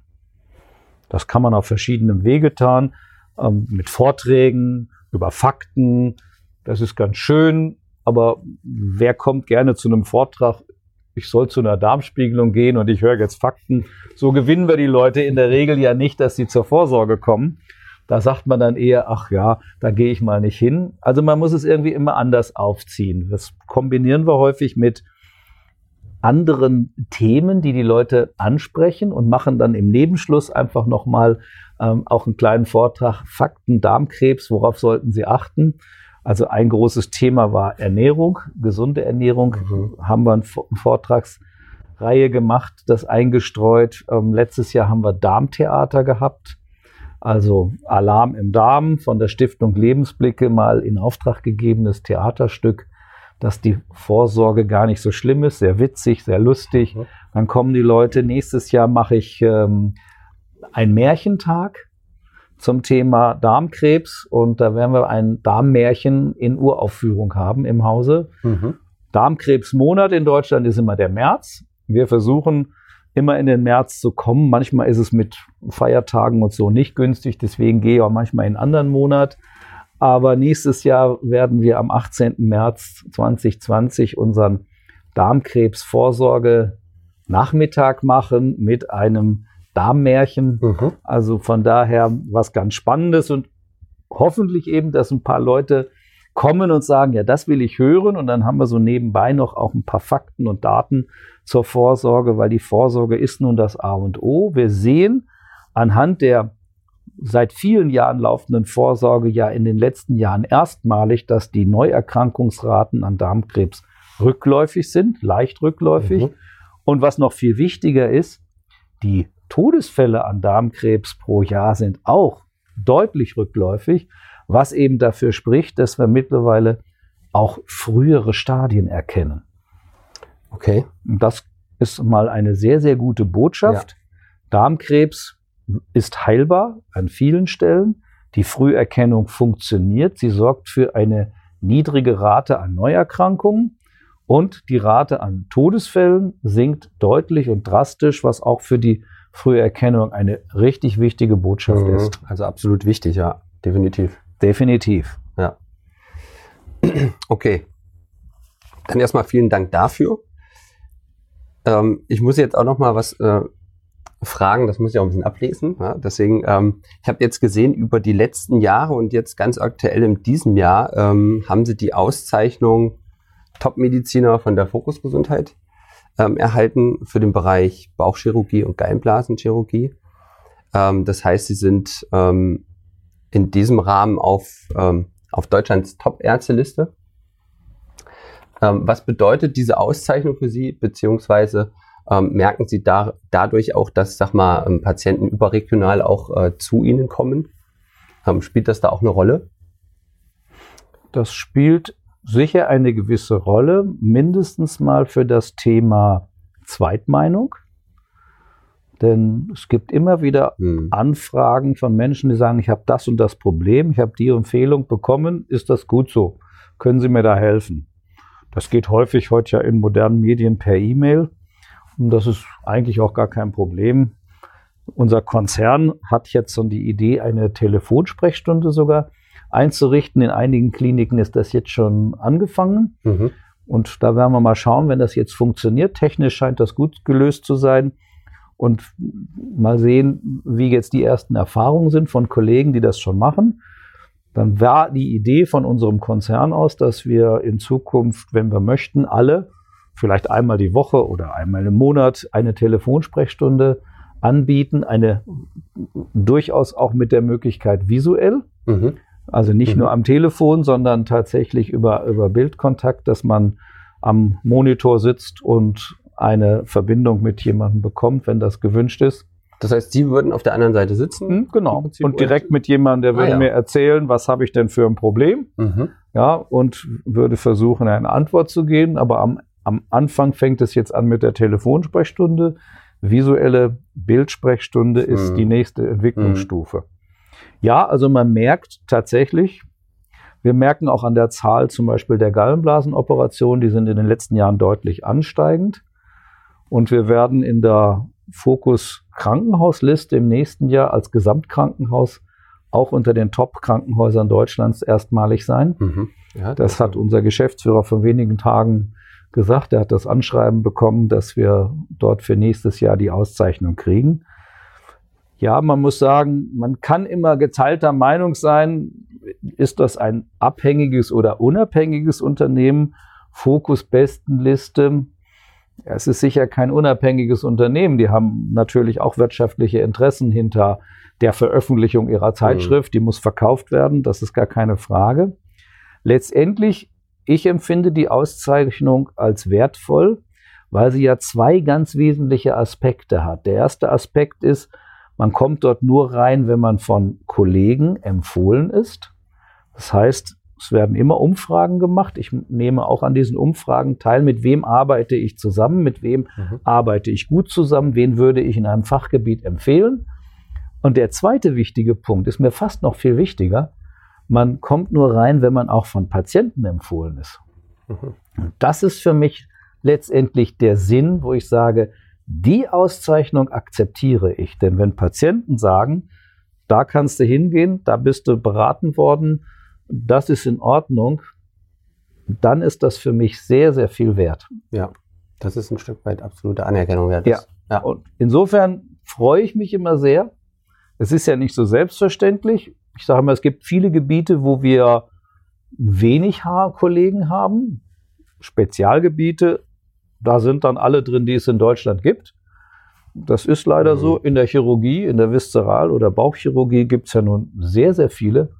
Das kann man auf verschiedenen Wege tun, ähm, mit Vorträgen, über Fakten. Das ist ganz schön, aber wer kommt gerne zu einem Vortrag? Ich soll zu einer Darmspiegelung gehen und ich höre jetzt Fakten. So gewinnen wir die Leute in der Regel ja nicht, dass sie zur Vorsorge kommen. Da sagt man dann eher, ach ja, da gehe ich mal nicht hin. Also man muss es irgendwie immer anders aufziehen. Das kombinieren wir häufig mit anderen Themen, die die Leute ansprechen und machen dann im Nebenschluss einfach nochmal ähm, auch einen kleinen Vortrag Fakten Darmkrebs, worauf sollten Sie achten? Also ein großes Thema war Ernährung, gesunde Ernährung. Mhm. Haben wir einen Vortragsreihe Reihe gemacht, das eingestreut. Ähm, letztes Jahr haben wir Darmtheater gehabt. Also Alarm im Darm von der Stiftung Lebensblicke mal in Auftrag gegebenes Theaterstück, dass die Vorsorge gar nicht so schlimm ist, sehr witzig, sehr lustig. Mhm. Dann kommen die Leute. Nächstes Jahr mache ich ähm, einen Märchentag zum Thema Darmkrebs und da werden wir ein Darmmärchen in Uraufführung haben im Hause. Mhm. Darmkrebsmonat in Deutschland ist immer der März. Wir versuchen immer in den März zu kommen. Manchmal ist es mit Feiertagen und so nicht günstig, deswegen gehe ich auch manchmal in einen anderen Monat. Aber nächstes Jahr werden wir am 18. März 2020 unseren Darmkrebsvorsorge Nachmittag machen mit einem Darmmärchen. Mhm. Also von daher was ganz Spannendes und hoffentlich eben, dass ein paar Leute kommen und sagen, ja, das will ich hören. Und dann haben wir so nebenbei noch auch ein paar Fakten und Daten zur Vorsorge, weil die Vorsorge ist nun das A und O. Wir sehen anhand der seit vielen Jahren laufenden Vorsorge ja in den letzten Jahren erstmalig, dass die Neuerkrankungsraten an Darmkrebs rückläufig sind, leicht rückläufig. Mhm. Und was noch viel wichtiger ist, die Todesfälle an Darmkrebs pro Jahr sind auch deutlich rückläufig, was eben dafür spricht, dass wir mittlerweile auch frühere Stadien erkennen. Okay. Das ist mal eine sehr, sehr gute Botschaft. Ja. Darmkrebs ist heilbar an vielen Stellen. Die Früherkennung funktioniert. Sie sorgt für eine niedrige Rate an Neuerkrankungen und die Rate an Todesfällen sinkt deutlich und drastisch, was auch für die Früherkennung eine richtig wichtige Botschaft mhm. ist. Also absolut wichtig, ja, definitiv. Definitiv. Ja. (clears throat) Okay. Dann erstmal vielen Dank dafür. Ähm, ich muss jetzt auch noch mal was äh, fragen, das muss ich auch ein bisschen ablesen. Ja? Deswegen, ähm, ich habe jetzt gesehen, über die letzten Jahre und jetzt ganz aktuell in diesem Jahr ähm, haben Sie die Auszeichnung Top-Mediziner von der Fokusgesundheit ähm, erhalten für den Bereich Bauchchirurgie und Gallenblasenchirurgie. Ähm, das heißt, sie sind ähm, in diesem Rahmen auf, ähm, auf Deutschlands Top-Ärzteliste. Ähm, was bedeutet diese Auszeichnung für Sie, beziehungsweise ähm, merken Sie da, dadurch auch, dass, sag mal, Patienten überregional auch äh, zu Ihnen kommen? spielt das da auch eine Rolle? Das spielt sicher eine gewisse Rolle, mindestens mal für das Thema Zweitmeinung. Denn es gibt immer wieder hm. Anfragen von Menschen, die sagen, ich habe das und das Problem, ich habe die Empfehlung bekommen, ist das gut so? Können Sie mir da helfen? Das geht häufig heute ja in modernen Medien per E-Mail und das ist eigentlich auch gar kein Problem. Unser Konzern hat jetzt so die Idee, eine Telefonsprechstunde sogar einzurichten. In einigen Kliniken ist das jetzt schon angefangen. Mhm. Und da werden wir mal schauen, wenn das jetzt funktioniert. Technisch scheint das gut gelöst zu sein. Und mal sehen, wie jetzt die ersten Erfahrungen sind von Kollegen, die das schon machen. Dann war die Idee von unserem Konzern aus, dass wir in Zukunft, wenn wir möchten, alle vielleicht einmal die Woche oder einmal im Monat eine Telefonsprechstunde anbieten, eine durchaus auch mit der Möglichkeit visuell. Mhm. Also nicht mhm. nur am Telefon, sondern tatsächlich über, über Bildkontakt, dass man am Monitor sitzt und eine Verbindung mit jemandem bekommt, wenn das gewünscht ist. Das heißt, Sie würden auf der anderen Seite sitzen? Mhm, genau. Und direkt mit jemandem, der ah, würde ja. mir erzählen, was habe ich denn für ein Problem? Mhm. Ja, und würde versuchen, eine Antwort zu geben. Aber am, am Anfang fängt es jetzt an mit der Telefonsprechstunde. Visuelle Bildsprechstunde ist mhm. die nächste Entwicklungsstufe. Ja, also man merkt tatsächlich, wir merken auch an der Zahl zum Beispiel der Gallenblasenoperationen, die sind in den letzten Jahren deutlich ansteigend. Und wir werden in der Fokus Krankenhausliste im nächsten Jahr als Gesamtkrankenhaus auch unter den Top-Krankenhäusern Deutschlands erstmalig sein. Mhm. Ja, das, das hat unser Geschäftsführer vor wenigen Tagen gesagt. Er hat das Anschreiben bekommen, dass wir dort für nächstes Jahr die Auszeichnung kriegen. Ja, man muss sagen, man kann immer geteilter Meinung sein, ist das ein abhängiges oder unabhängiges Unternehmen? Fokus Bestenliste. Es ist sicher kein unabhängiges Unternehmen. Die haben natürlich auch wirtschaftliche Interessen hinter der Veröffentlichung ihrer Zeitschrift. Die muss verkauft werden. Das ist gar keine Frage. Letztendlich, ich empfinde die Auszeichnung als wertvoll, weil sie ja zwei ganz wesentliche Aspekte hat. Der erste Aspekt ist, man kommt dort nur rein, wenn man von Kollegen empfohlen ist. Das heißt, es werden immer Umfragen gemacht. Ich nehme auch an diesen Umfragen teil. Mit wem arbeite ich zusammen? Mit wem mhm. arbeite ich gut zusammen? Wen würde ich in einem Fachgebiet empfehlen? Und der zweite wichtige Punkt ist mir fast noch viel wichtiger. Man kommt nur rein, wenn man auch von Patienten empfohlen ist. Mhm. Und das ist für mich letztendlich der Sinn, wo ich sage, die Auszeichnung akzeptiere ich. Denn wenn Patienten sagen, da kannst du hingehen, da bist du beraten worden, das ist in Ordnung, dann ist das für mich sehr, sehr viel wert. Ja, das ist ein Stück weit absolute Anerkennung wert. Ja. ja. Und insofern freue ich mich immer sehr. Es ist ja nicht so selbstverständlich. Ich sage mal, es gibt viele Gebiete, wo wir wenig Kollegen haben. Spezialgebiete, da sind dann alle drin, die es in Deutschland gibt. Das ist leider mhm. so. In der Chirurgie, in der Viszeral- oder Bauchchirurgie gibt es ja nun sehr, sehr viele.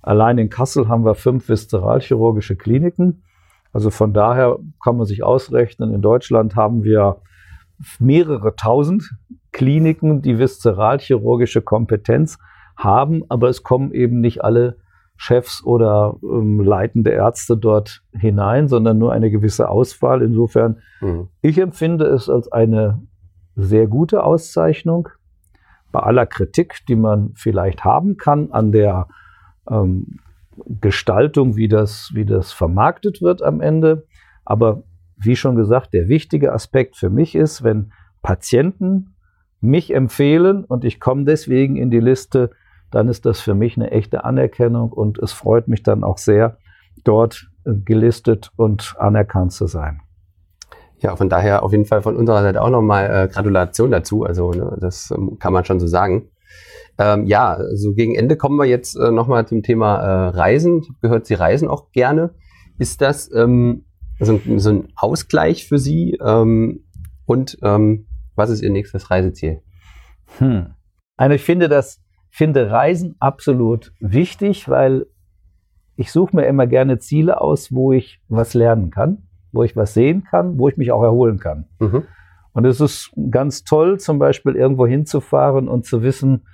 Allein in Kassel haben wir fünf viszeralchirurgische Kliniken. Also von daher kann man sich ausrechnen, in Deutschland haben wir mehrere tausend Kliniken, die viszeralchirurgische Kompetenz haben, aber es kommen eben nicht alle Chefs oder ähm, leitende Ärzte dort hinein, sondern nur eine gewisse Auswahl. Insofern, mhm. ich empfinde es als eine sehr gute Auszeichnung. Bei aller Kritik, die man vielleicht haben kann an der ähm, Gestaltung, wie das, wie das vermarktet wird am Ende. Aber wie schon gesagt, der wichtige Aspekt für mich ist, wenn Patienten mich empfehlen und ich komme deswegen in die Liste, dann ist das für mich eine echte Anerkennung und es freut mich dann auch sehr, dort gelistet und anerkannt zu sein. Ja, von daher auf jeden Fall von unserer Seite auch nochmal äh, Gratulation dazu. Also ne, das ähm, kann man schon so sagen. Ähm, ja, so gegen Ende kommen wir jetzt äh, nochmal zum Thema äh, Reisen. Ich habe gehört, Sie reisen auch gerne. Ist das ähm, so, ein, so, ein, Ausgleich für Sie? Ähm, und ähm, was ist Ihr nächstes Reiseziel? Hm. Also ich finde das, finde Reisen absolut wichtig, weil ich suche mir immer gerne Ziele aus, wo ich was lernen kann, wo ich was sehen kann, wo ich mich auch erholen kann. Mhm. Und es ist ganz toll, zum Beispiel irgendwo hinzufahren und zu wissen,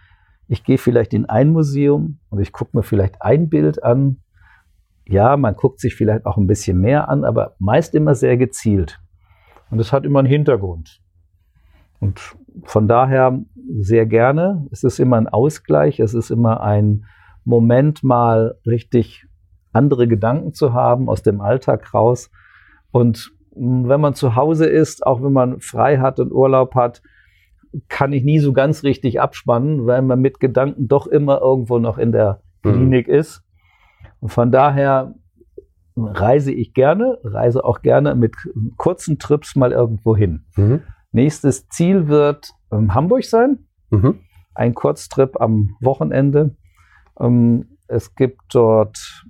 ich gehe vielleicht in ein Museum und ich gucke mir vielleicht ein Bild an. Ja, man guckt sich vielleicht auch ein bisschen mehr an, aber meist immer sehr gezielt. Und es hat immer einen Hintergrund. Und von daher sehr gerne. Es ist immer ein Ausgleich, es ist immer ein Moment, mal richtig andere Gedanken zu haben, aus dem Alltag raus. Und wenn man zu Hause ist, auch wenn man frei hat und Urlaub hat, kann ich nie so ganz richtig abspannen, weil man mit Gedanken doch immer irgendwo noch in der mhm. Klinik ist. Und von daher reise ich gerne, reise auch gerne mit kurzen Trips mal irgendwo hin. Mhm. Nächstes Ziel wird ähm, Hamburg sein. Mhm. Ein Kurztrip am Wochenende. Ähm, es gibt dort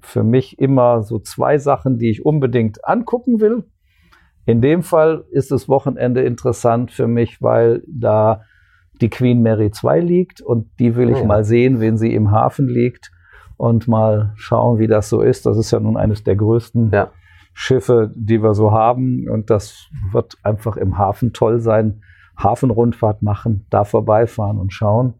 für mich immer so zwei Sachen, die ich unbedingt angucken will. In dem Fall ist das Wochenende interessant für mich, weil da die Queen Mary 2 liegt und die will ich oh. mal sehen, wenn sie im Hafen liegt und mal schauen, wie das so ist. Das ist ja nun eines der größten ja. Schiffe, die wir so haben und das wird einfach im Hafen toll sein. Hafenrundfahrt machen, da vorbeifahren und schauen.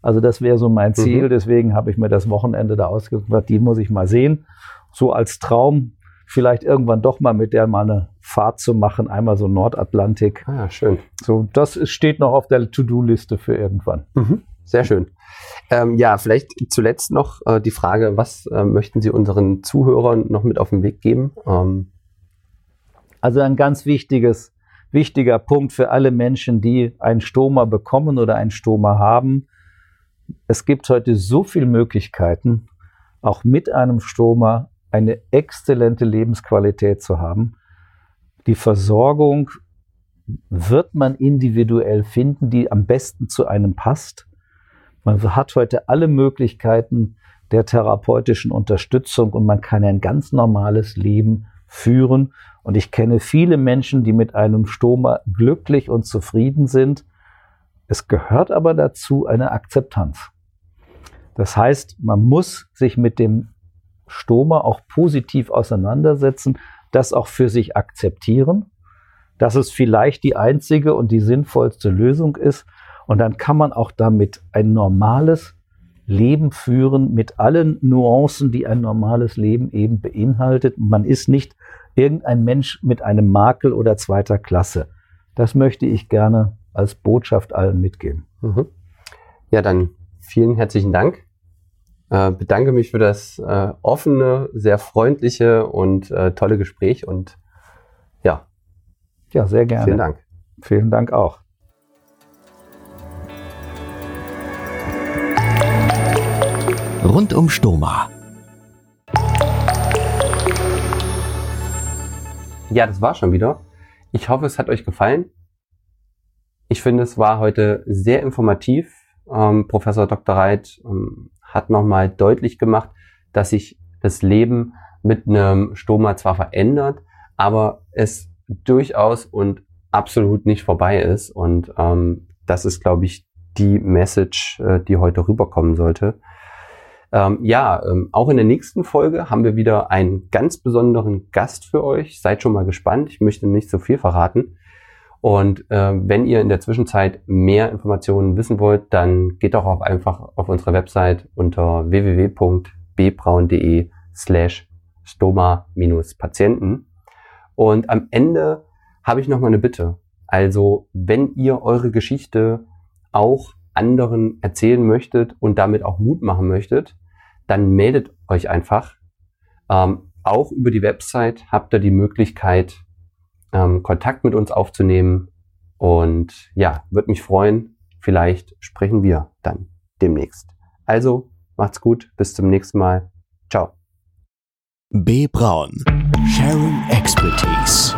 Also das wäre so mein Ziel, mhm. deswegen habe ich mir das Wochenende da ausgesucht, die muss ich mal sehen. So als Traum vielleicht irgendwann doch mal mit der mal eine Fahrt zu machen, einmal so Nordatlantik. Ah, ja, schön. So, das steht noch auf der To-Do-Liste für irgendwann. Mhm. Sehr schön. Ähm, ja, vielleicht zuletzt noch äh, die Frage, was äh, möchten Sie unseren Zuhörern noch mit auf den Weg geben? Ähm also ein ganz wichtiges, wichtiger Punkt für alle Menschen, die ein Stoma bekommen oder ein Stoma haben. Es gibt heute so viele Möglichkeiten, auch mit einem Stoma eine exzellente Lebensqualität zu haben. Die Versorgung wird man individuell finden, die am besten zu einem passt. Man hat heute alle Möglichkeiten der therapeutischen Unterstützung und man kann ein ganz normales Leben führen. Und ich kenne viele Menschen, die mit einem Stoma glücklich und zufrieden sind. Es gehört aber dazu eine Akzeptanz. Das heißt, man muss sich mit dem Stoma auch positiv auseinandersetzen, das auch für sich akzeptieren. dass es vielleicht die einzige und die sinnvollste Lösung ist. Und dann kann man auch damit ein normales Leben führen mit allen Nuancen, die ein normales Leben eben beinhaltet. Man ist nicht irgendein Mensch mit einem Makel oder zweiter Klasse. Das möchte ich gerne als Botschaft allen mitgeben. Mhm. Ja, dann vielen herzlichen Dank. Äh, bedanke mich für das äh, offene, sehr freundliche und äh, tolle Gespräch und ja. Ja, sehr gerne. Vielen Dank. Vielen Dank auch. Rund um Stoma. Ja, das war schon wieder. Ich hoffe, es hat euch gefallen. Ich finde, es war heute sehr informativ. Ähm, Professor Dr. Reit ähm, hat nochmal deutlich gemacht, dass sich das Leben mit einem Stoma zwar verändert, aber es durchaus und absolut nicht vorbei ist. Und ähm, das ist, glaube ich, die Message, äh, die heute rüberkommen sollte. Ähm, ja, ähm, auch in der nächsten Folge haben wir wieder einen ganz besonderen Gast für euch. Seid schon mal gespannt. Ich möchte nicht so viel verraten. Und äh, wenn ihr in der Zwischenzeit mehr Informationen wissen wollt, dann geht doch auch einfach auf unsere Website unter www.bbraun.de slash stoma-patienten. Und am Ende habe ich noch mal eine Bitte. Also, wenn ihr eure Geschichte auch anderen erzählen möchtet und damit auch Mut machen möchtet, dann meldet euch einfach. Ähm, auch über die Website habt ihr die Möglichkeit, ähm, Kontakt mit uns aufzunehmen. Und ja, würde mich freuen. Vielleicht sprechen wir dann demnächst. Also, macht's gut. Bis zum nächsten Mal. Ciao. B. Braun. Sharing Expertise.